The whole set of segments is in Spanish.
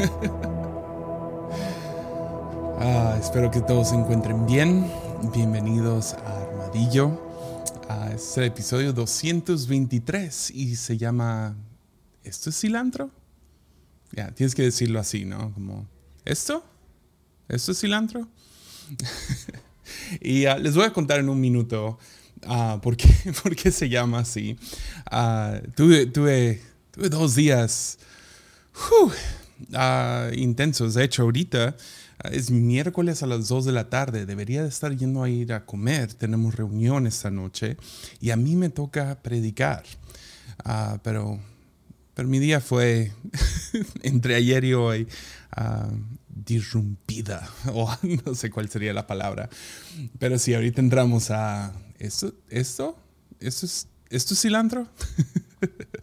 Ah, espero que todos se encuentren bien. Bienvenidos a Armadillo. a este episodio 223 y se llama ¿Esto es cilantro? Ya, tienes que decirlo así, ¿no? Como ¿Esto? ¿Esto es cilantro? y ah, les voy a contar en un minuto uh, por, qué, se llama así. tuve, tuve, tuve, dos días intensos. De hecho, ahorita es miércoles a las 2 de la tarde, debería de estar yendo a ir a comer, tenemos reunión esta noche y a mí me toca predicar. Ah, pero, pero mi día fue entre ayer y hoy uh, disrumpida, o no sé cuál sería la palabra. Pero sí, ahorita entramos a... ¿Esto? ¿Esto? ¿Esto es, ¿esto es cilantro?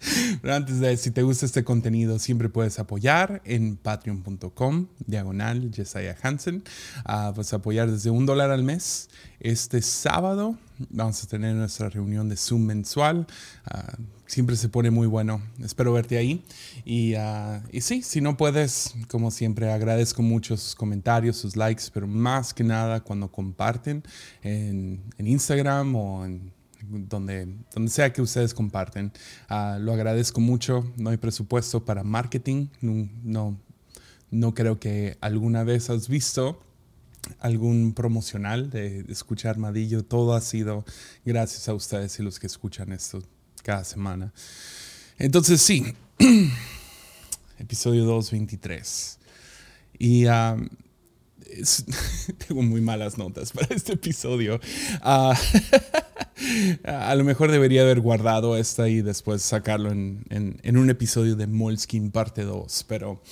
Pero antes de, si te gusta este contenido, siempre puedes apoyar en patreon.com, diagonal Jesiah Hansen. Uh, apoyar desde un dólar al mes. Este sábado vamos a tener nuestra reunión de Zoom mensual. Ah, siempre se pone muy bueno. Espero verte ahí. Y, uh, y sí, si no puedes, como siempre, agradezco mucho sus comentarios, sus likes, pero más que nada cuando comparten en, en Instagram o en donde, donde sea que ustedes comparten. Ah, lo agradezco mucho. No hay presupuesto para marketing. No, no, creo que alguna vez has visto algún promocional de, escuchar Armadillo. Todo ha sido gracias a ustedes y los que escuchan esto cada semana. Entonces sí, episodio 223. Y ah, tengo muy malas notas para este episodio. Uh, a lo mejor debería haber guardado esta y después sacarlo en, en, un episodio de Moleskin parte 2. Pero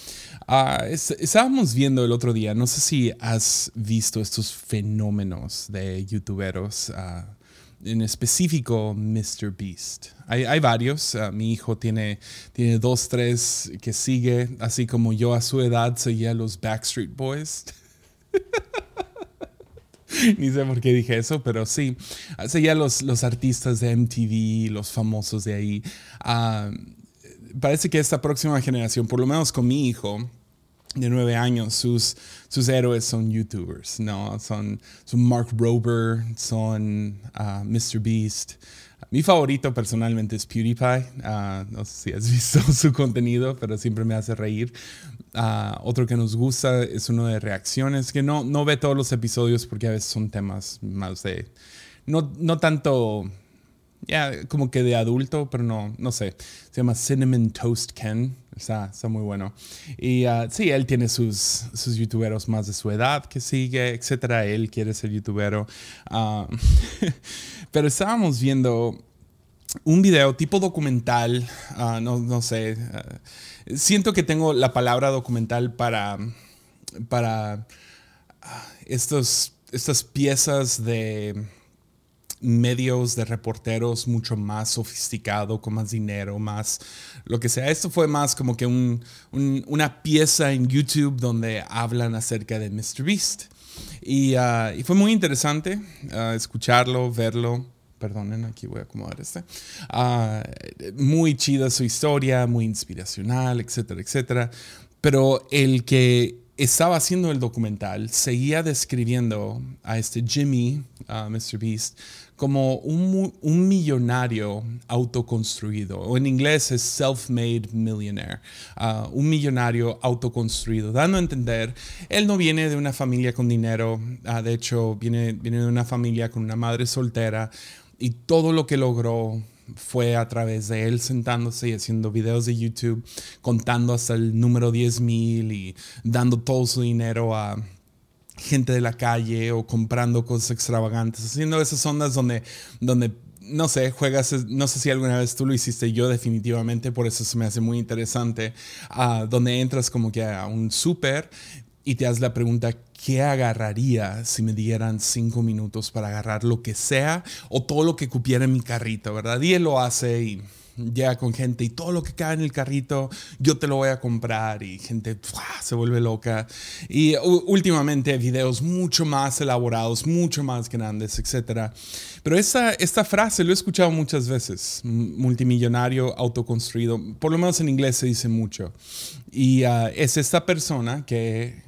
uh, estábamos viendo el otro día, no sé si has visto estos fenómenos de youtuberos. Uh, en específico Mr. Beast. Hay, hay varios. mi hijo tiene, tiene dos, tres que sigue, así como yo a su edad seguía los Backstreet Boys. Ni sé por qué dije eso, pero sí. Seguía los, los artistas de MTV, los famosos de ahí. Ah, parece que esta próxima generación, por lo menos con mi hijo, de nueve años, sus, sus héroes son youtubers, ¿no? Son, son Mark Rober, son uh, Mr. Beast. Mi favorito personalmente es PewDiePie. Uh, no sé si has visto su contenido, pero siempre me hace reír. Uh, otro que nos gusta es uno de reacciones, que no, no ve todos los episodios porque a veces son temas más de... No, no tanto ya como que de adulto, pero no, no sé. Se llama Cinnamon Toast Ken. Está, está muy bueno. Y uh, sí, él tiene sus, sus youtuberos más de su edad que sigue, etcétera. Él quiere ser youtubero. Uh, pero estábamos viendo un video tipo documental, uh, no, no, sé. siento que tengo la palabra documental para, para estos, estas piezas de medios de reporteros mucho más sofisticado, con más dinero, más lo que sea. Esto fue más como que una pieza en YouTube donde hablan acerca de Mr. Beast. Y, ah, fue muy interesante ah, escucharlo, verlo. Perdonen, aquí voy a acomodar este. Ah, muy chida su historia, muy inspiracional, etcétera, etcétera. Pero el que estaba haciendo el documental seguía describiendo a este Jimmy, a Mr. Beast, como un, un, millonario autoconstruido, o en inglés es self-made millionaire, uh, un millonario autoconstruido, dando a entender, él no viene de una familia con dinero, uh, de hecho viene, viene de una familia con una madre soltera, y todo lo que logró fue a través de él sentándose y haciendo videos de YouTube, contando hasta el número 10 mil y dando todo su dinero a gente de la calle o comprando cosas extravagantes, haciendo esas ondas donde, donde no sé, juegas, no sé si alguna vez tú lo hiciste, yo definitivamente, por eso se me hace muy interesante, uh, donde entras como que a un súper y te haces la pregunta, ¿qué agarraría si me dieran cinco minutos para agarrar lo que sea o todo lo que cupiera en mi carrito, verdad? Y él lo hace y llega con gente y todo lo que cae en el carrito, yo te lo voy a comprar y gente se vuelve loca. Y últimamente videos mucho más elaborados, mucho más grandes, etc. Pero esta, esta frase lo he escuchado muchas veces, multimillonario autoconstruido, por lo menos en inglés se dice mucho. Y ah, es esta persona que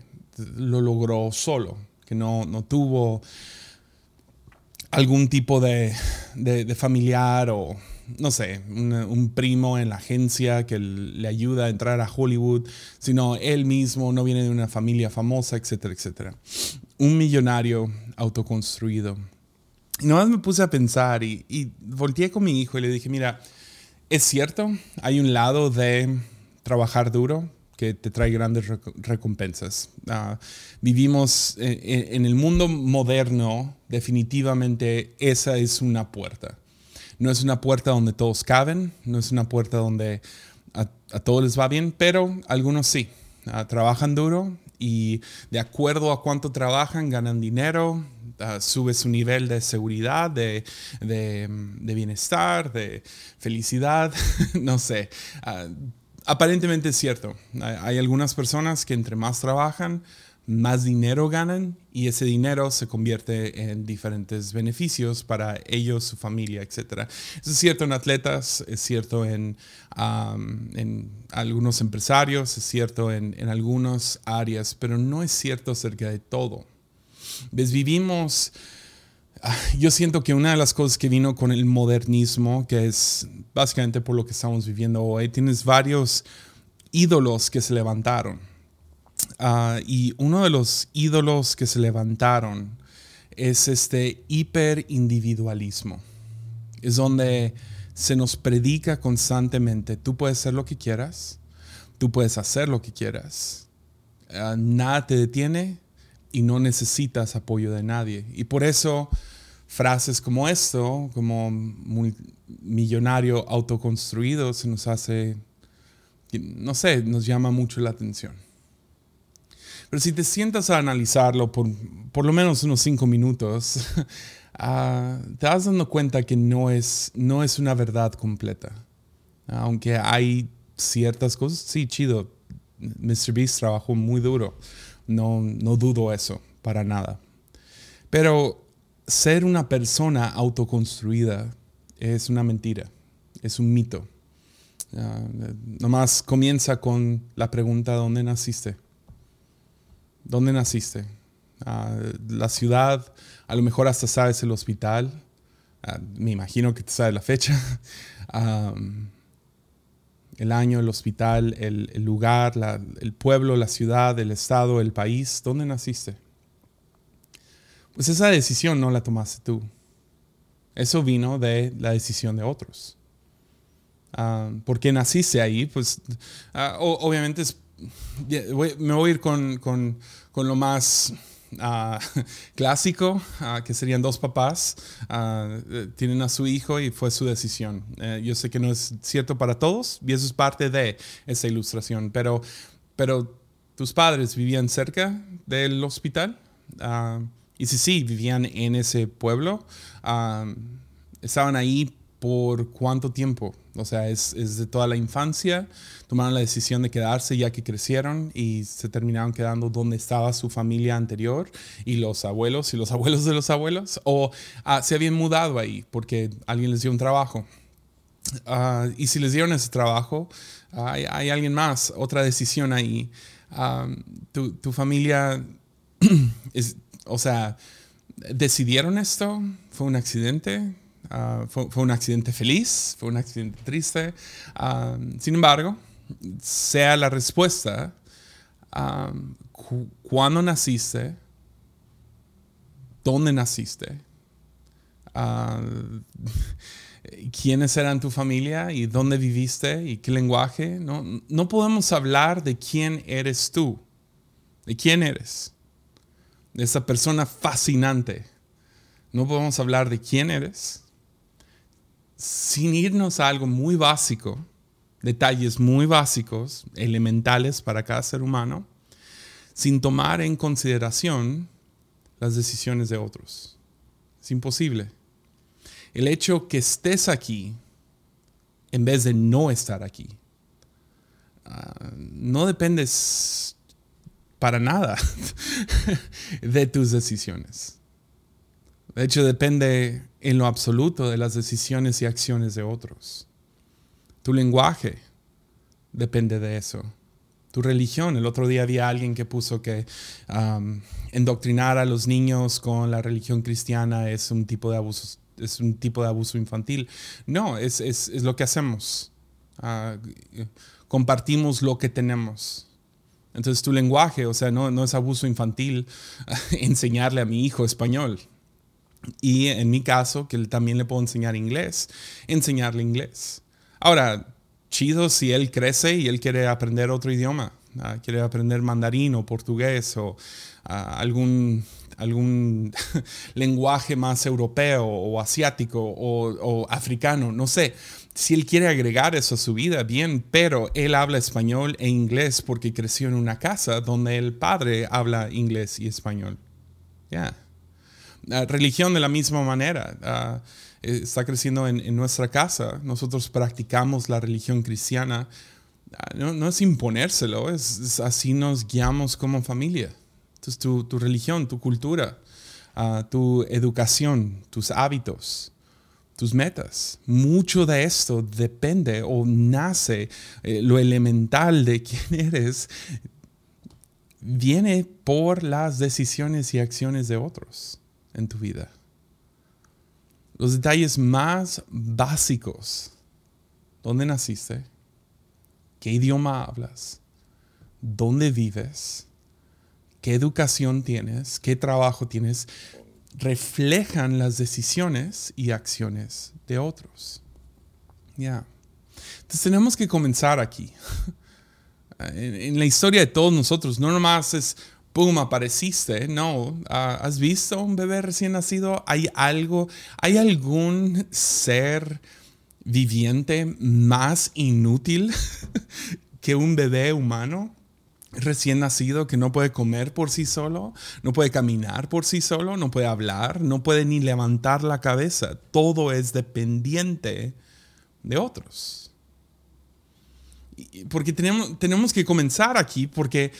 lo logró solo, que no, no tuvo algún tipo de, de familiar o no sé, un, primo en la agencia que le ayuda a entrar a Hollywood, sino él mismo no viene de una familia famosa, etcétera, etcétera. Un millonario autoconstruido. Y nomás me puse a pensar y, y volteé con mi hijo y le dije, mira, es cierto, hay un lado de trabajar duro que te trae grandes recompensas. Ah, vivimos en, en el mundo moderno, definitivamente esa es una puerta. No es una puerta donde todos caben, no es una puerta donde a, todos les va bien, pero algunos sí. Ah, trabajan duro y de acuerdo a cuánto trabajan, ganan dinero, uh, sube su nivel de seguridad, de, bienestar, de felicidad, no sé. Ah, aparentemente es cierto. hay algunas personas que entre más trabajan, más dinero ganan y ese dinero se convierte en diferentes beneficios para ellos, su familia, etc. Eso es cierto en atletas, es cierto en, en algunos empresarios, es cierto en, en algunas áreas, pero no es cierto acerca de todo. ¿Ves? Vivimos... Ah, yo siento que una de las cosas que vino con el modernismo, que es básicamente por lo que estamos viviendo hoy, tienes varios ídolos que se levantaron Ah, y uno de los ídolos que se levantaron es este hiperindividualismo. Es donde se nos predica constantemente, tú puedes ser lo que quieras, tú puedes hacer lo que quieras, ah, nada te detiene y no necesitas apoyo de nadie. Y por eso frases como esto, como millonario autoconstruido, se nos hace, no sé, nos llama mucho la atención. Pero si te sientas a analizarlo por por lo menos unos cinco minutos, ah, te vas dando cuenta que no es, no es una verdad completa. Aunque hay ciertas cosas, sí, chido. Mr. Beast trabajó muy duro. No, no dudo eso, para nada. Pero ser una persona autoconstruida es una mentira, es un mito. Uh, nomás comienza con la pregunta, ¿dónde naciste? ¿Dónde naciste? Ah, la ciudad, a lo mejor hasta sabes el hospital, ah, me imagino que te sabes la fecha, el año, el hospital, el, lugar, el pueblo, la ciudad, el estado, el país, ¿dónde naciste? Pues esa decisión no la tomaste tú. Eso vino de la decisión de otros. Uh, porque naciste ahí, pues obviamente es me voy a ir con, con, con lo más uh, clásico, uh, que serían dos papás, uh, tienen a su hijo y fue su decisión. Eh, yo sé que no es cierto para todos y eso es parte de esa ilustración, pero, pero tus padres vivían cerca del hospital y si sí, vivían en ese pueblo, estaban ahí por cuánto tiempo. O sea, es, es, de toda la infancia. Tomaron la decisión de quedarse ya que crecieron y se terminaron quedando donde estaba su familia anterior y los abuelos y los abuelos de los abuelos. O ah, se habían mudado ahí porque alguien les dio un trabajo. Ah, y si les dieron ese trabajo, hay, hay, alguien más, otra decisión ahí. Ah, tu, tu, familia, es, o sea, decidieron esto, fue un accidente, Ah, fue, un accidente feliz, fue un accidente triste. Ah, sin embargo, sea la respuesta, ah, ¿cuándo naciste? ¿Dónde naciste? quiénes eran tu familia y dónde viviste y qué lenguaje. No, no podemos hablar de quién eres tú, de quién eres, de esa persona fascinante. No podemos hablar de quién eres, sin irnos a algo muy básico, detalles muy básicos, elementales para cada ser humano, sin tomar en consideración las decisiones de otros. Es imposible. El hecho que estés aquí en vez de no estar aquí, ah, no dependes para nada de tus decisiones. De hecho, depende en lo absoluto de las decisiones y acciones de otros. Tu lenguaje depende de eso. Tu religión. El otro día había alguien que puso que endoctrinar a los niños con la religión cristiana es un tipo de abuso, es un tipo de abuso infantil. No, es, lo que hacemos. Ah, compartimos lo que tenemos. Entonces tu lenguaje, o sea, no, no es abuso infantil enseñarle a mi hijo español. Y en mi caso, que también le puedo enseñar inglés, enseñarle inglés. Ahora, chido si él crece y él quiere aprender otro idioma, ah, quiere aprender mandarín o portugués o ah, algún, algún lenguaje más europeo o asiático o, africano, no sé. Si él quiere agregar eso a su vida, bien, pero él habla español e inglés porque creció en una casa donde el padre habla inglés y español. Ya religión de la misma manera. Ah, eh, está creciendo en, nuestra casa. Nosotros practicamos la religión cristiana. Ah, no, es imponérselo, es, así nos guiamos como familia. Entonces tu, religión, tu cultura, ah, tu educación, tus hábitos, tus metas. Mucho de esto depende o nace eh, lo elemental de quién eres, viene por las decisiones y acciones de otros en tu vida. Los detalles más básicos. ¿Dónde naciste? ¿Qué idioma hablas? ¿Dónde vives? ¿Qué educación tienes? ¿Qué trabajo tienes? Reflejan las decisiones y acciones de otros. Ya. Entonces tenemos que comenzar aquí. en, en, la historia de todos nosotros, no nomás es ¡pum! apareciste. No, ah, ¿has visto un bebé recién nacido? ¿Hay algo, hay algún ser viviente más inútil que un bebé humano? recién nacido que no puede comer por sí solo, no puede caminar por sí solo, no puede hablar, no puede ni levantar la cabeza. Todo es dependiente de otros. Porque tenemos, tenemos que comenzar aquí porque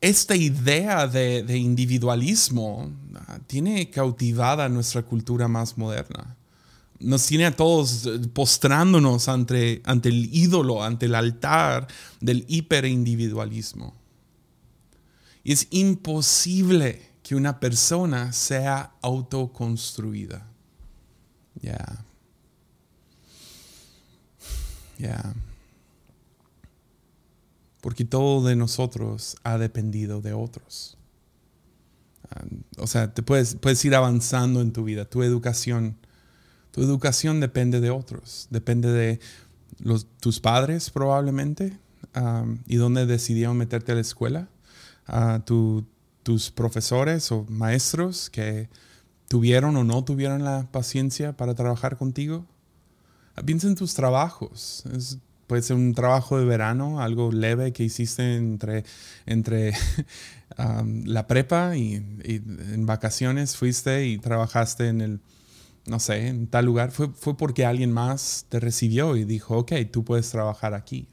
esta idea de, individualismo ah, tiene cautivada nuestra cultura más moderna. Nos tiene a todos eh, postrándonos ante, ante el ídolo, ante el altar del hiperindividualismo. Y es imposible que una persona sea autoconstruida. Ya. Ya porque todo de nosotros ha dependido de otros. O sea, te puedes, puedes ir avanzando en tu vida, tu educación. Tu educación depende de otros, depende de tus padres probablemente y dónde decidieron meterte a la escuela, a tus profesores o maestros que tuvieron o no tuvieron la paciencia para trabajar contigo. Piensa en tus trabajos. Puede ser un trabajo de verano, algo leve que hiciste entre, entre la prepa y, en vacaciones fuiste y trabajaste en el, no sé, en tal lugar. Fue, fue porque alguien más te recibió y dijo, ok, tú puedes trabajar aquí.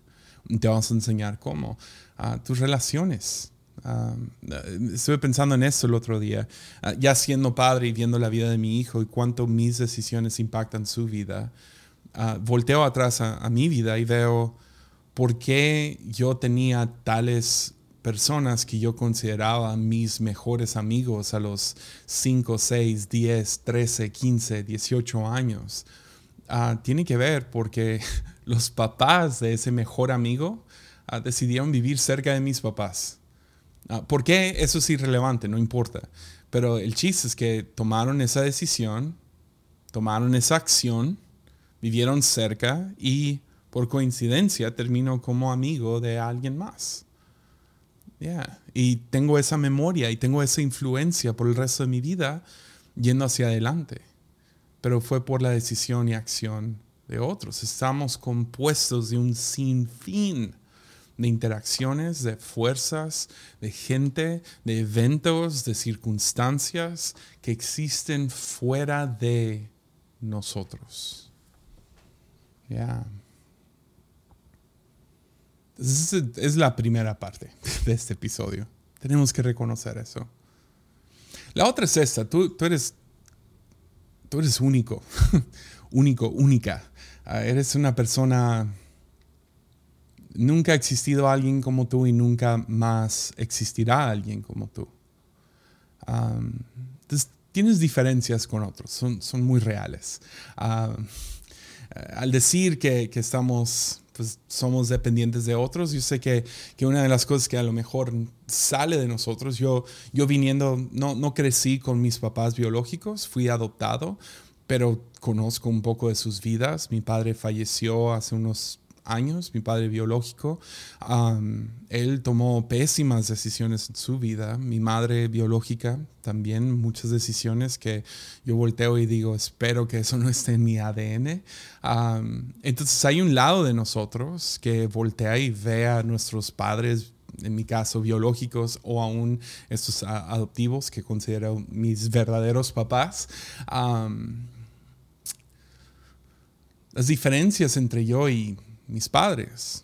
Te vamos a enseñar cómo. Uh, tus relaciones. estuve pensando en eso el otro día, ah, ya siendo padre y viendo la vida de mi hijo y cuánto mis decisiones impactan su vida. Ah, volteo atrás a, mi vida y veo por qué yo tenía tales personas que yo consideraba mis mejores amigos a los 5, 6, 10, 13, 15, 18 años. Ah, tiene que ver porque los papás de ese mejor amigo ah, decidieron vivir cerca de mis papás. ¿Por qué? Eso es irrelevante, no importa. Pero el chiste es que tomaron esa decisión, tomaron esa acción vivieron cerca y por coincidencia termino como amigo de alguien más. Y tengo esa memoria y tengo esa influencia por el resto de mi vida yendo hacia adelante. Pero fue por la decisión y acción de otros. Estamos compuestos de un sinfín de interacciones, de fuerzas, de gente, de eventos, de circunstancias que existen fuera de nosotros. Ya. Es la primera parte de este episodio. Tenemos que reconocer eso. La otra es esta, tú, tú eres, tú eres único, único, única. Ah, eres una persona, nunca ha existido alguien como tú y nunca más existirá alguien como tú. entonces, tienes diferencias con otros, son, son muy reales. Al decir que, que estamos pues somos dependientes de otros. Yo sé que, que, una de las cosas que a lo mejor sale de nosotros, yo, yo viniendo, no, no crecí con mis papás biológicos, fui adoptado, pero conozco un poco de sus vidas. Mi padre falleció hace unos años, mi padre biológico, él tomó pésimas decisiones en su vida. Mi madre biológica también, muchas decisiones que yo volteo y digo, espero que eso no esté en mi ADN. entonces hay un lado de nosotros que voltea y ve a nuestros padres en mi caso, biológicos o aún estos adoptivos que considero mis verdaderos papás. las diferencias entre yo y mis padres,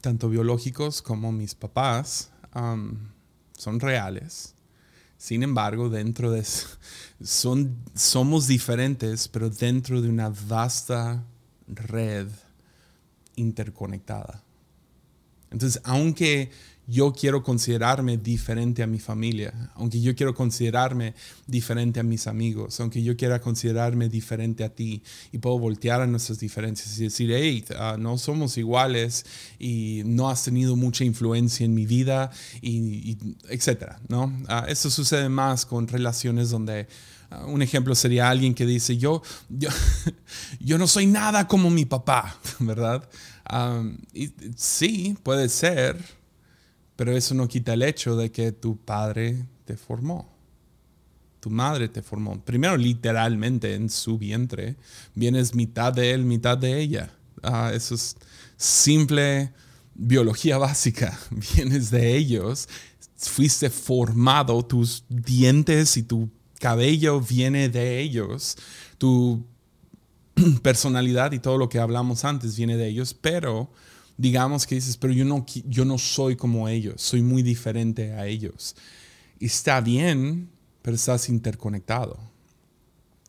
tanto biológicos como mis papás, son reales. Sin embargo, dentro de son, somos diferentes, pero dentro de una vasta red interconectada. Entonces, aunque yo quiero considerarme diferente a mi familia, aunque yo quiero considerarme diferente a mis amigos, aunque yo quiera considerarme diferente a ti y puedo voltear a nuestras diferencias y decir, hey, ah, no somos iguales y no has tenido mucha influencia en mi vida y, etcétera, ¿no? Uh, eso sucede más con relaciones donde ah, un ejemplo sería alguien que dice, yo, yo, yo no soy nada como mi papá, ¿verdad? Sí, puede ser, pero eso no quita el hecho de que tu padre te formó. Tu madre te formó. Primero, literalmente en su vientre. Vienes mitad de él, mitad de ella. Ah, eso es simple biología básica. Vienes de ellos. Fuiste formado. Tus dientes y tu cabello viene de ellos. Tu personalidad y todo lo que hablamos antes viene de ellos. Pero digamos que dices, pero yo no, yo no soy como ellos, soy muy diferente a ellos. Y está bien, pero estás interconectado.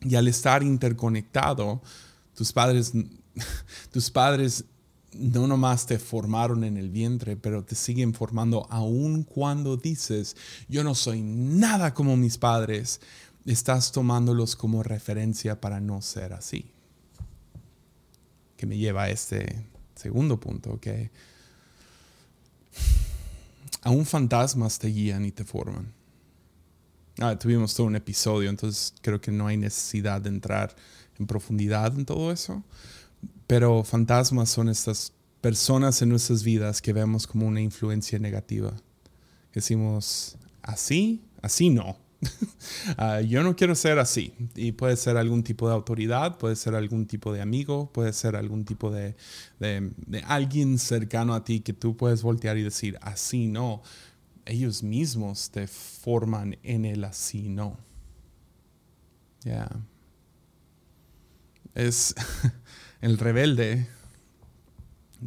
Y al estar interconectado, tus padres, tus padres no nomás te formaron en el vientre, pero te siguen formando aun cuando dices, yo no soy nada como mis padres, estás tomándolos como referencia para no ser así. Que me lleva a este Segundo punto, que aún fantasmas te guían y te forman. Ah, tuvimos todo un episodio, entonces creo que no hay necesidad de entrar en profundidad en todo eso. Pero fantasmas son estas personas en nuestras vidas que vemos como una influencia negativa. Decimos, así, así no. Ah, yo no quiero ser así. Y puede ser algún tipo de autoridad, puede ser algún tipo de amigo, puede ser algún tipo de, alguien cercano a ti que tú puedes voltear y decir, así no. Ellos mismos te forman en el así no. Ya. Es el rebelde,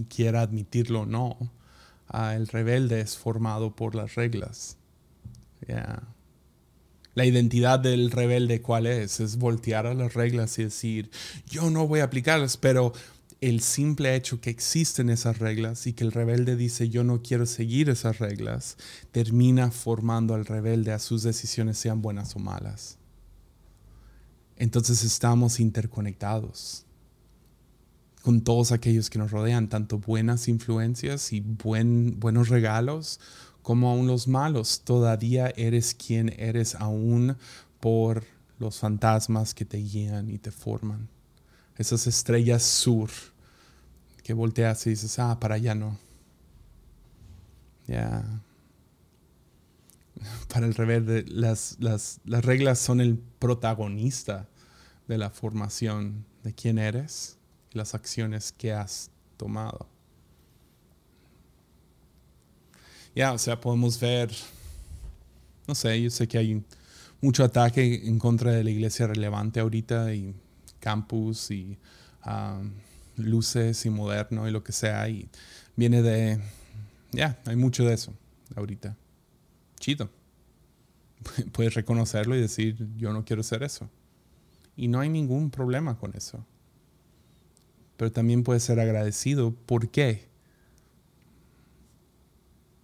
quiera admitirlo o no, ah, el rebelde es formado por las reglas. Ya la identidad del rebelde, ¿cuál es? Es voltear a las reglas y decir, yo no voy a aplicarlas, pero el simple hecho que existen esas reglas y que el rebelde dice yo no quiero seguir esas reglas, termina formando al rebelde a sus decisiones sean buenas o malas. Entonces estamos interconectados con todos aquellos que nos rodean, tanto buenas influencias y buen, buenos regalos como aún los malos, todavía eres quien eres aún por los fantasmas que te guían y te forman. Esas estrellas sur que volteas y dices, ah, para allá no. Ya. Para el revés, las, las, las reglas son el protagonista de la formación de quién eres y las acciones que has tomado. Ya, o sea, podemos ver, no sé, yo sé que hay mucho ataque en contra de la iglesia relevante ahorita y campus y um, luces y moderno y lo que sea. Y viene de, ya, hay mucho de eso ahorita. Chido. Puedes reconocerlo y decir, yo no quiero ser eso. Y no hay ningún problema con eso. Pero también puedes ser agradecido. ¿Por qué?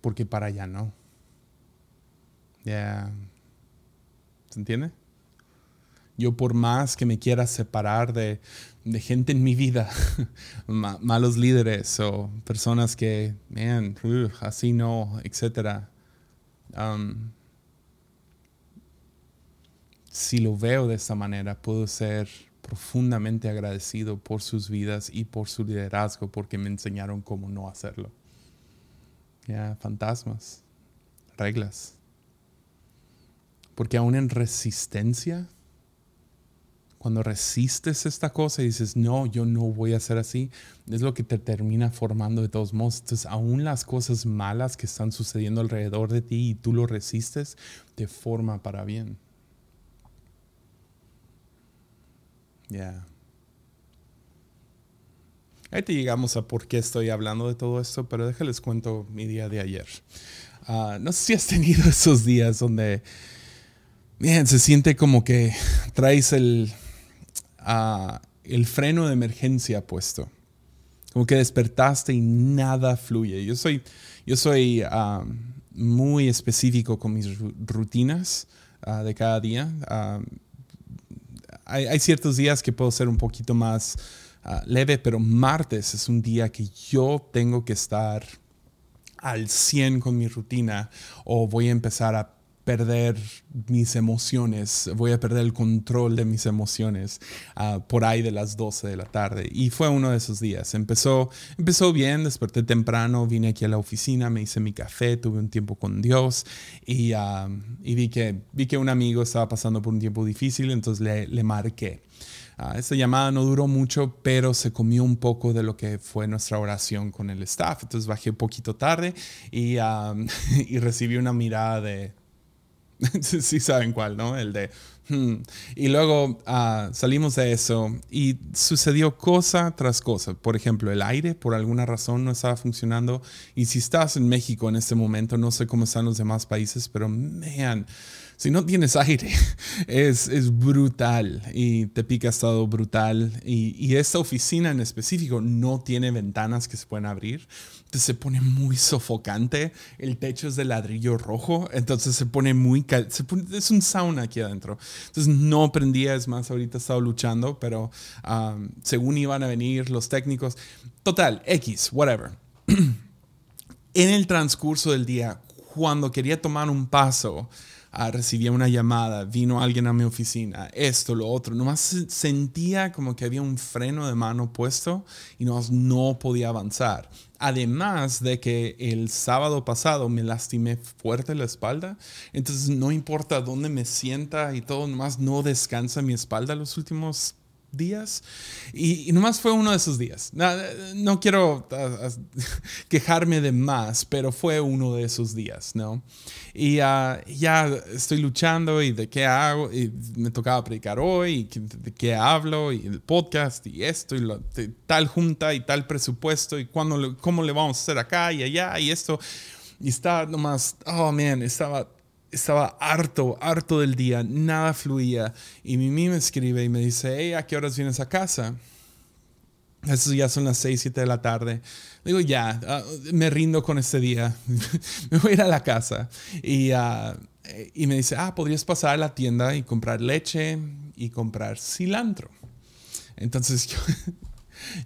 Porque para allá no. Ya. ¿Se entiende? Yo por más que me quiera separar de, gente en mi vida, malos líderes o personas que, man, así no, etc. Um, si lo veo de esa manera, puedo ser profundamente agradecido por sus vidas y por su liderazgo, porque me enseñaron cómo no hacerlo. Ya, fantasmas, reglas. Porque aún en resistencia, cuando resistes esta cosa y dices, no, yo no voy a hacer así, es lo que te termina formando de todos modos. Entonces, aún las cosas malas que están sucediendo alrededor de ti y tú lo resistes, te forma para bien. Ya. Ahí te llegamos a por qué estoy hablando de todo esto, pero déjales cuento mi día de ayer. Ah, no sé si has tenido esos días donde, bien, se siente como que traes el, el freno de emergencia puesto. Como que despertaste y nada fluye. Yo soy, yo soy muy específico con mis rutinas de cada día. hay, hay, ciertos días que puedo ser un poquito más ah, leve, pero martes es un día que yo tengo que estar al 100 con mi rutina o voy a empezar a perder mis emociones, voy a perder el control de mis emociones ah, por ahí de las 12 de la tarde. Y fue uno de esos días. Empezó, empezó bien, desperté temprano, vine aquí a la oficina, me hice mi café, tuve un tiempo con Dios y, ah, y vi, que, vi que un amigo estaba pasando por un tiempo difícil, entonces le, le marqué. Uh, esta llamada no duró mucho, pero se comió un poco de lo que fue nuestra oración con el staff. Entonces bajé un poquito tarde y, y recibí una mirada de, sí saben cuál, ¿no? El de... Hmm. Y luego ah, salimos de eso y sucedió cosa tras cosa. Por ejemplo, el aire por alguna razón no estaba funcionando. Y si estás en México en este momento, no sé cómo están los demás países, pero man, si no tienes aire, es, es brutal y te pica estado brutal. Y, y, esta oficina en específico no tiene ventanas que se pueden abrir. Entonces se pone muy sofocante. El techo es de ladrillo rojo, entonces se pone muy... Se es un sauna aquí adentro. Entonces no prendía, es más, ahorita he estado luchando, pero según iban a venir los técnicos, total, X, whatever. en el transcurso del día, cuando quería tomar un paso, ah, recibía una llamada, vino alguien a mi oficina, esto, lo otro. Nomás sentía como que había un freno de mano puesto y nomás no podía avanzar. Además de que el sábado pasado me lastimé fuerte la espalda, entonces no importa dónde me sienta y todo, nomás no descansa mi espalda los últimos días. Y, nomás fue uno de esos días. No, quiero quejarme de más, pero fue uno de esos días, ¿no? Y ah, ya estoy luchando y de qué hago, y me tocaba predicar hoy, y de qué hablo, y el podcast, y esto, y tal junta, y tal presupuesto, y cuándo, cómo le vamos a hacer acá y allá, y esto. Y estaba nomás, oh man, estaba estaba harto, harto del día, nada fluía. Y Mimi me escribe y me dice, hey, ¿a qué horas vienes a casa? Eso ya son las 6, 7 de la tarde. Digo, ya, ah, me rindo con este día. me voy a ir a la casa. Y, ah, y me dice, ah, podrías pasar a la tienda y comprar leche y comprar cilantro. Entonces yo,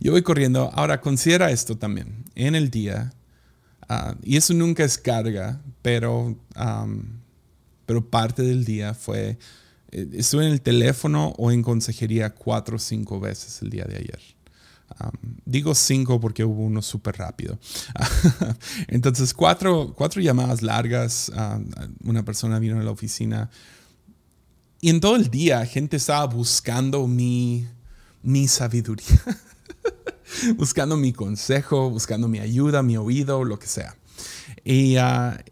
yo voy corriendo. Ahora, considera esto también. En el día, ah, y eso nunca es carga, pero pero parte del día fue, eh, estuve en el teléfono o en consejería cuatro o cinco veces el día de ayer. digo cinco porque hubo uno súper rápido. Entonces, cuatro, cuatro llamadas largas. una persona vino a la oficina. Y en todo el día, gente estaba buscando mi, mi sabiduría. buscando mi consejo, buscando mi ayuda, mi oído, lo que sea. Y, ah,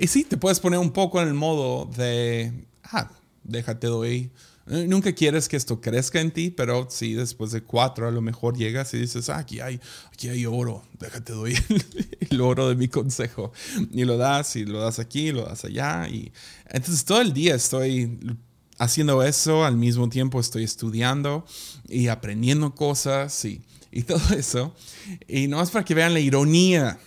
y sí, te puedes poner un poco en el modo de, ah, déjate doy. Eh, nunca quieres que esto crezca en ti, pero sí, después de cuatro a lo mejor llegas y dices, ah, aquí hay, aquí hay oro, déjate doy el, oro de mi consejo. Y lo das y lo das aquí, lo das allá. Y entonces todo el día estoy haciendo eso, al mismo tiempo estoy estudiando y aprendiendo cosas y, y todo eso. Y no es para que vean la ironía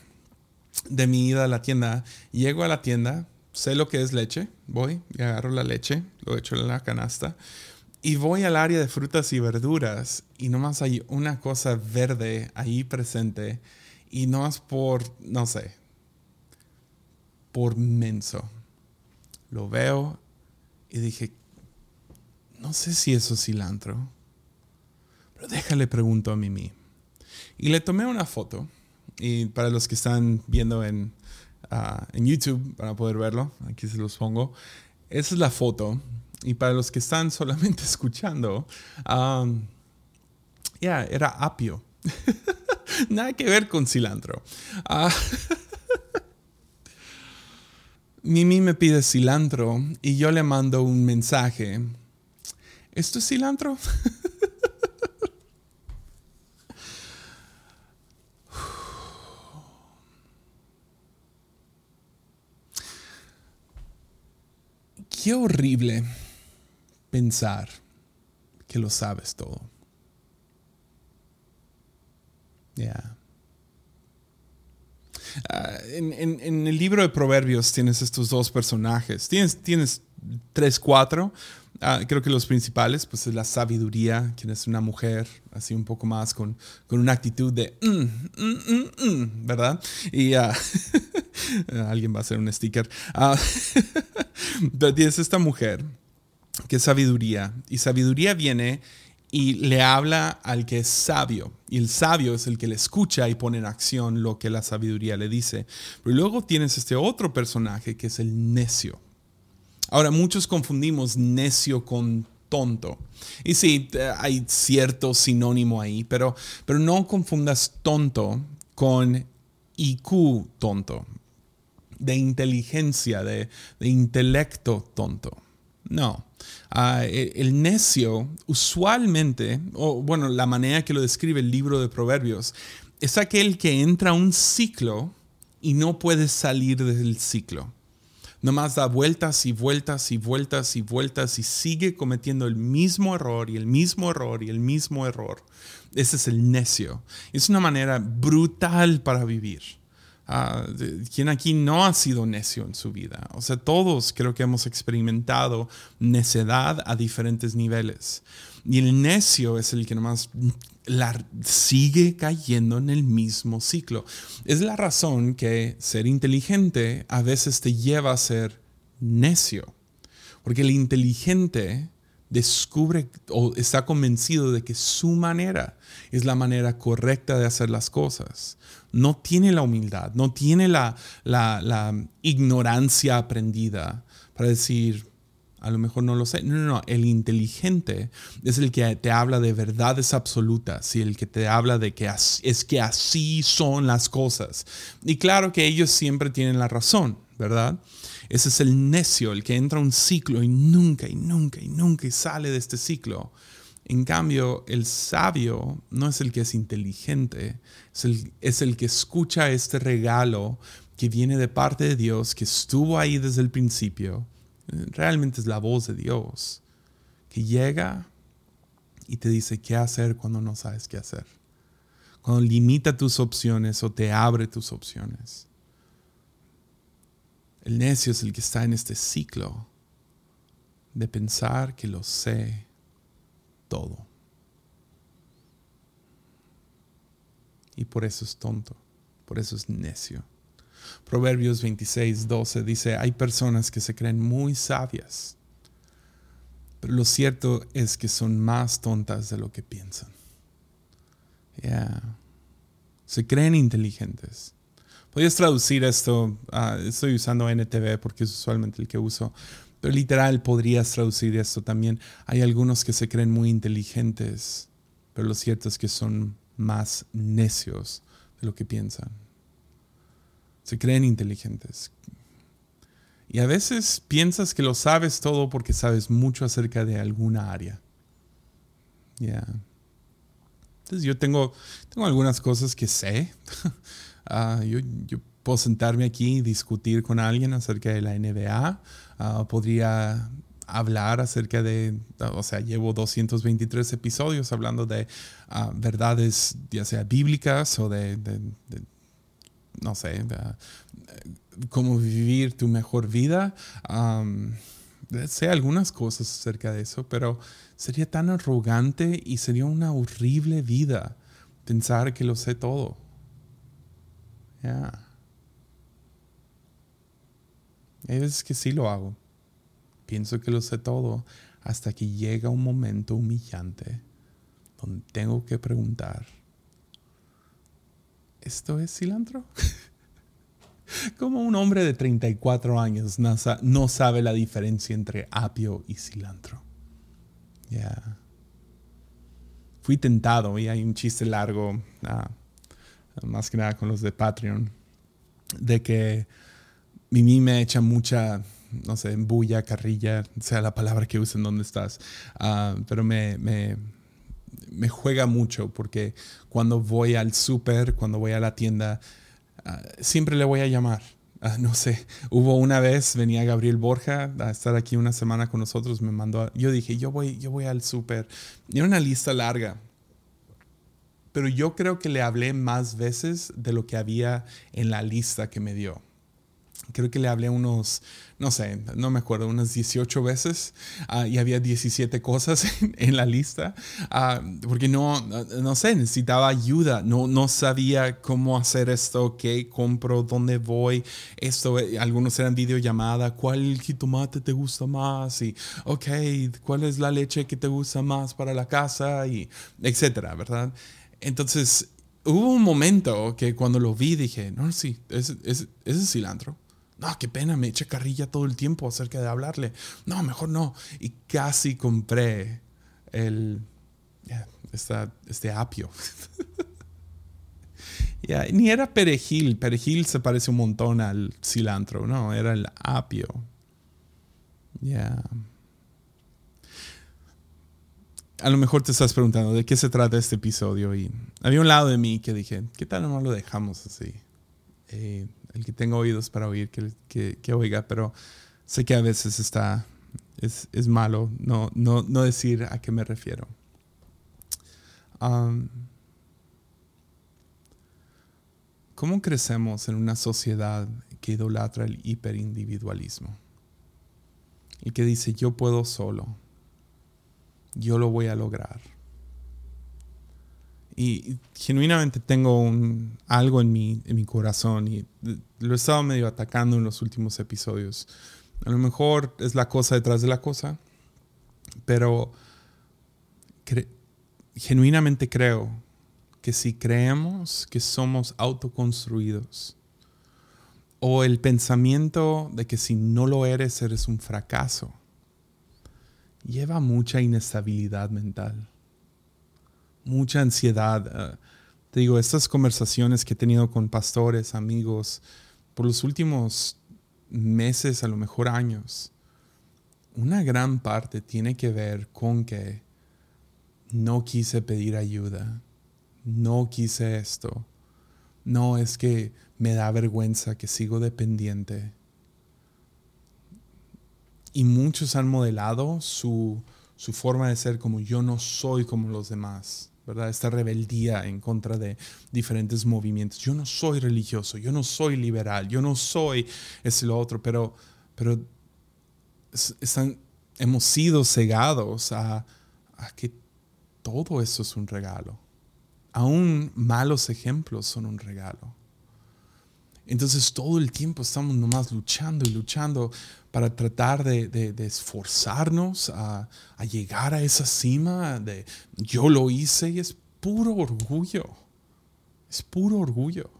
de mi ida a la tienda. Llego a la tienda, sé lo que es leche, voy y agarro la leche, lo echo en la canasta y voy al área de frutas y verduras y nomás hay una cosa verde ahí presente y no por, no sé, por menso. Lo veo y dije, no sé si eso es cilantro, pero déjale pregunto a Mimi. Y le tomé una foto y para los que están viendo en, ah, en YouTube, para poder verlo, aquí se los pongo, esa es la foto. Y para los que están solamente escuchando, ya, era apio. Nada que ver con cilantro. Uh, Mimi me pide cilantro y yo le mando un mensaje. ¿Esto es cilantro? Qué horrible pensar que lo sabes todo. Ya. Ah, en, el libro de Proverbios tienes estos dos personajes. Tienes, tienes tres, cuatro. Ah, creo que los principales, pues es la sabiduría, quien es una mujer, así un poco más con, con una actitud de, mm, mm, mm, ¿verdad? Y alguien va a hacer un sticker. Pero tienes esta mujer que es sabiduría. Y sabiduría viene y le habla al que es sabio. Y el sabio es el que le escucha y pone en acción lo que la sabiduría le dice. Pero luego tienes este otro personaje que es el necio. Ahora, muchos confundimos necio con tonto. Y sí, hay cierto sinónimo ahí, pero, pero no confundas tonto con IQ tonto, de inteligencia, de, de intelecto tonto. No. Ah, e, el necio usualmente, o bueno, la manera que lo describe el libro de Proverbios, es aquel que entra a un ciclo y no puede salir del ciclo. Nomás da vueltas y vueltas y vueltas y vueltas y sigue cometiendo el mismo error y el mismo error y el mismo error. Ese es el necio. Es una manera brutal para vivir. Ah, ¿Quién aquí no ha sido necio en su vida? O sea, todos creo que hemos experimentado necedad a diferentes niveles. Y el necio es el que nomás la, sigue cayendo en el mismo ciclo. Es la razón que ser inteligente a veces te lleva a ser necio. Porque el inteligente descubre o está convencido de que su manera es la manera correcta de hacer las cosas. No tiene la humildad, no tiene la, la, ignorancia aprendida para decir, a lo mejor no lo sé. No, no, no. El inteligente es el que te habla de verdades absolutas y el que te habla de que es que así son las cosas. Y claro que ellos siempre tienen la razón, ¿verdad? Ese es el necio, el que entra a un ciclo y nunca y nunca y nunca sale de este ciclo. En cambio, el sabio no es el que es inteligente, es el, es el que escucha este regalo que viene de parte de Dios, que estuvo ahí desde el principio. Realmente es la voz de Dios, que llega y te dice qué hacer cuando no sabes qué hacer. Cuando limita tus opciones o te abre tus opciones. El necio es el que está en este ciclo de pensar que lo sé todo. Y por eso es tonto, por eso es necio. Proverbios 26, 12 dice, hay personas que se creen muy sabias, pero lo cierto es que son más tontas de lo que piensan. Se creen inteligentes, Podrías traducir esto, ah, estoy usando NTV porque es usualmente el que uso, pero literal podrías traducir esto también. Hay algunos que se creen muy inteligentes, pero lo cierto es que son más necios de lo que piensan. Se creen inteligentes. Y a veces piensas que lo sabes todo porque sabes mucho acerca de alguna área. Ya. Entonces yo tengo, tengo algunas cosas que sé. Ah, yo, puedo sentarme aquí y discutir con alguien acerca de la NBA. Ah, podría hablar acerca de, o sea, llevo 223 episodios hablando de ah, verdades, ya sea bíblicas o de, no sé, cómo vivir tu mejor vida. sé algunas cosas acerca de eso, pero sería tan arrogante y sería una horrible vida pensar que lo sé todo. Ya. Es que sí lo hago. Pienso que lo sé todo hasta que llega un momento humillante donde tengo que preguntar, ¿esto es cilantro? Como un hombre de 34 años no sabe la diferencia entre apio y cilantro. Ya. Fui tentado y hay un chiste largo, ah, más que nada con los de Patreon, de que Mimi me echa mucha, no sé, bulla, carrilla, sea la palabra que usen donde estás, ah, pero me, me, me, juega mucho porque cuando voy al súper, cuando voy a la tienda, ah, siempre le voy a llamar. Ah, no sé, hubo una vez, venía Gabriel Borja a estar aquí una semana con nosotros, me mandó, yo dije, yo voy, yo voy al súper. Era una lista larga, pero yo creo que le hablé más veces de lo que había en la lista que me dio creo que le hablé unos, no sé, no me acuerdo, unas 18 veces ah, y había 17 cosas en, la lista, ah, porque no, no sé, necesitaba ayuda, no, no sabía cómo hacer esto, qué compro, dónde voy, esto, eh, algunos eran videollamada, cuál jitomate te gusta más y, ok, cuál es la leche que te gusta más para la casa y etcétera, ¿verdad? Entonces, hubo un momento que cuando lo vi dije, no, sí, ese es cilantro no, qué pena, me eché carrilla todo el tiempo acerca de hablarle. No, mejor no. Y casi compré el, este apio. ni era perejil, perejil se parece un montón al cilantro, no, era el apio. Ya. A lo mejor te estás preguntando de qué se trata este episodio y había un lado de mí que dije, ¿qué tal no lo dejamos así? Eh, el que tenga oídos para oír, que, que, oiga, pero sé que a veces está, es, es malo no, no, no, decir a qué me refiero. ¿Cómo crecemos en una sociedad que idolatra el hiperindividualismo? Y que dice, yo puedo solo, yo lo voy a lograr y genuinamente tengo un, algo en mi, corazón y lo he estado medio atacando en los últimos episodios. A lo mejor es la cosa detrás de la cosa, pero genuinamente creo que si creemos que somos autoconstruidos, o el pensamiento de que si no lo eres, eres un fracaso, lleva mucha inestabilidad mental mucha ansiedad. Eh, te digo, estas conversaciones que he tenido con pastores, amigos, por los últimos meses, a lo mejor años, una gran parte tiene que ver con que no quise pedir ayuda, no quise esto, no es que me da vergüenza que sigo dependiente. Y muchos han modelado su, su forma de ser como yo no soy como los demás. ¿Verdad? Esta rebeldía en contra de diferentes movimientos. Yo no soy religioso, yo no soy liberal, yo no soy ese lo otro, pero, pero están, hemos sido cegados a, a que todo eso es un regalo. Aún malos ejemplos son un regalo. Entonces todo el tiempo estamos nomás luchando y luchando para tratar de, esforzarnos a, llegar a esa cima de yo lo hice y es puro orgullo. Es puro orgullo.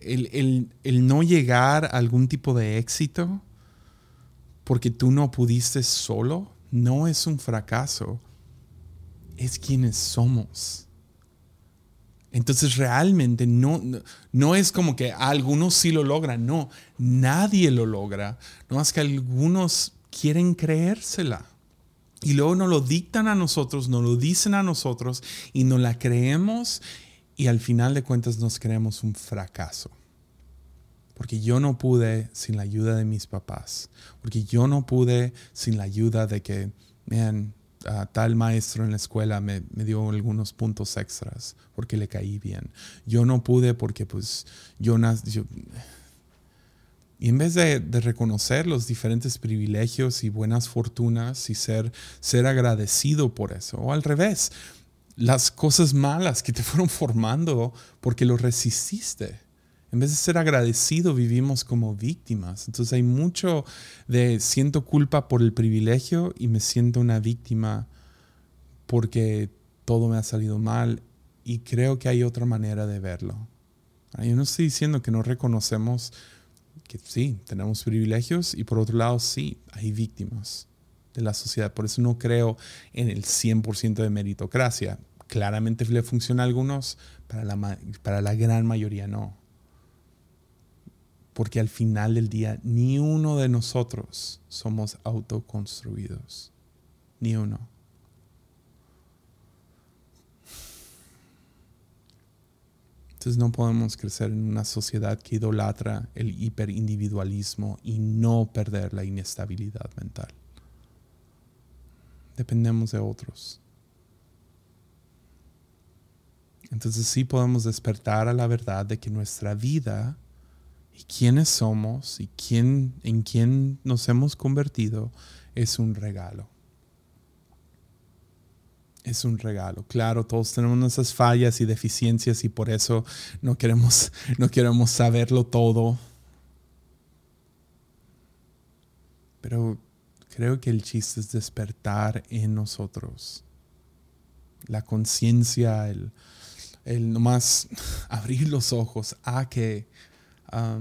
El, el no llegar a algún tipo de éxito porque tú no pudiste solo no es un fracaso, es quienes somos Entonces realmente no, no, es como que algunos sí lo logran, no, nadie lo logra, no más que algunos quieren creérsela. Y luego nos lo dictan a nosotros, nos lo dicen a nosotros y nos la creemos y al final de cuentas nos creemos un fracaso. Porque yo no pude sin la ayuda de mis papás. Porque yo no pude sin la ayuda de que, tal maestro en la escuela me, dio algunos puntos extras porque le caí bien. Yo no pude porque pues yo, nací y en vez de, reconocer los diferentes privilegios y buenas fortunas y ser, ser agradecido por eso, o al revés, las cosas malas que te fueron formando porque lo resististe. En vez de ser agradecido, vivimos como víctimas. Entonces hay mucho de siento culpa por el privilegio y me siento una víctima porque todo me ha salido mal. Y creo que hay otra manera de verlo. Yo no estoy diciendo que no reconocemos que sí, tenemos privilegios y por otro lado sí, hay víctimas de la sociedad. Por eso no creo en el 100% de meritocracia. Claramente le funciona a algunos, para la, para la gran mayoría no. Porque al final del día ni uno de nosotros somos autoconstruidos. Ni uno. Entonces no podemos crecer en una sociedad que idolatra el hiperindividualismo y no perder la inestabilidad mental. Dependemos de otros. Entonces sí podemos despertar a la verdad de que nuestra vida y quiénes somos y quién, en quién nos hemos convertido es un regalo es un regalo. Claro, todos tenemos nuestras fallas y deficiencias y por eso no queremos, no queremos saberlo todo. Pero creo que el chiste es despertar en nosotros la conciencia, el, el nomás abrir los ojos a que a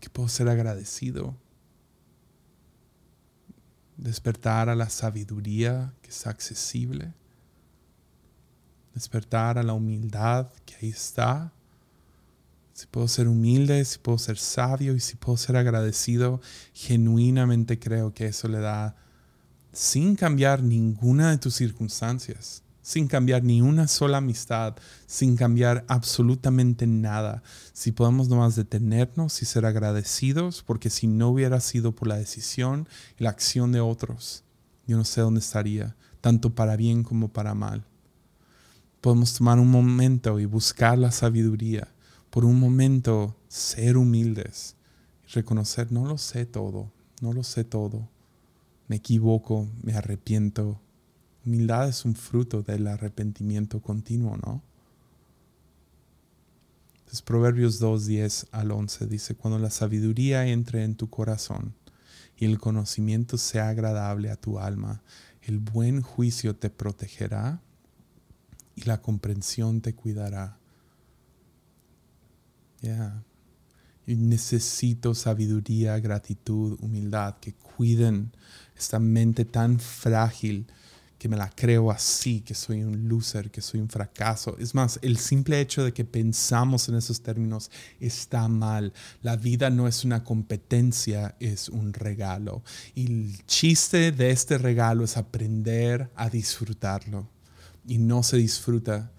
que puedo ser agradecido despertar a la sabiduría que es accesible, despertar a la humildad que ahí está. Si puedo ser humilde, si puedo ser sabio y si puedo ser agradecido, genuinamente creo que eso le da, sin cambiar ninguna de tus circunstancias, sin cambiar ni una sola amistad, sin cambiar absolutamente nada. Si podemos nomás detenernos y ser agradecidos, porque si no hubiera sido por la decisión y la acción de otros, yo no sé dónde estaría, tanto para bien como para mal. Podemos tomar un momento y buscar la sabiduría, por un momento ser humildes y reconocer, no lo sé todo, no lo sé todo, me equivoco, me arrepiento, Humildad es un fruto del arrepentimiento continuo, ¿no? Entonces Proverbios 2, 10 al 11 dice, cuando la sabiduría entre en tu corazón y el conocimiento sea agradable a tu alma, el buen juicio te protegerá y la comprensión te cuidará. Ya. Y necesito sabiduría, gratitud, humildad, que cuiden esta mente tan frágil que me la creo así, que soy un loser, que soy un fracaso. Es más, el simple hecho de que pensamos en esos términos está mal. La vida no es una competencia, es un regalo. Y el chiste de este regalo es aprender a disfrutarlo. Y no se disfruta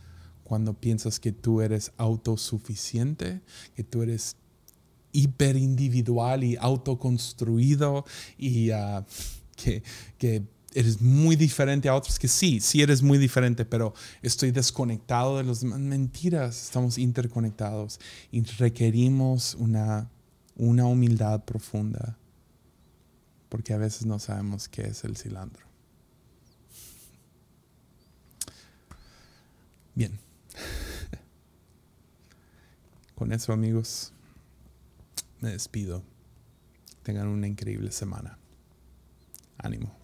cuando piensas que tú eres autosuficiente, que tú eres hiperindividual y autoconstruido y uh, que, que eres muy diferente a otros, que sí, sí eres muy diferente, pero estoy desconectado de los demás. Mentiras, estamos interconectados y requerimos una, una humildad profunda, porque a veces no sabemos qué es el cilantro. Bien. Con eso amigos, me despido. Tengan una increíble semana. Ánimo.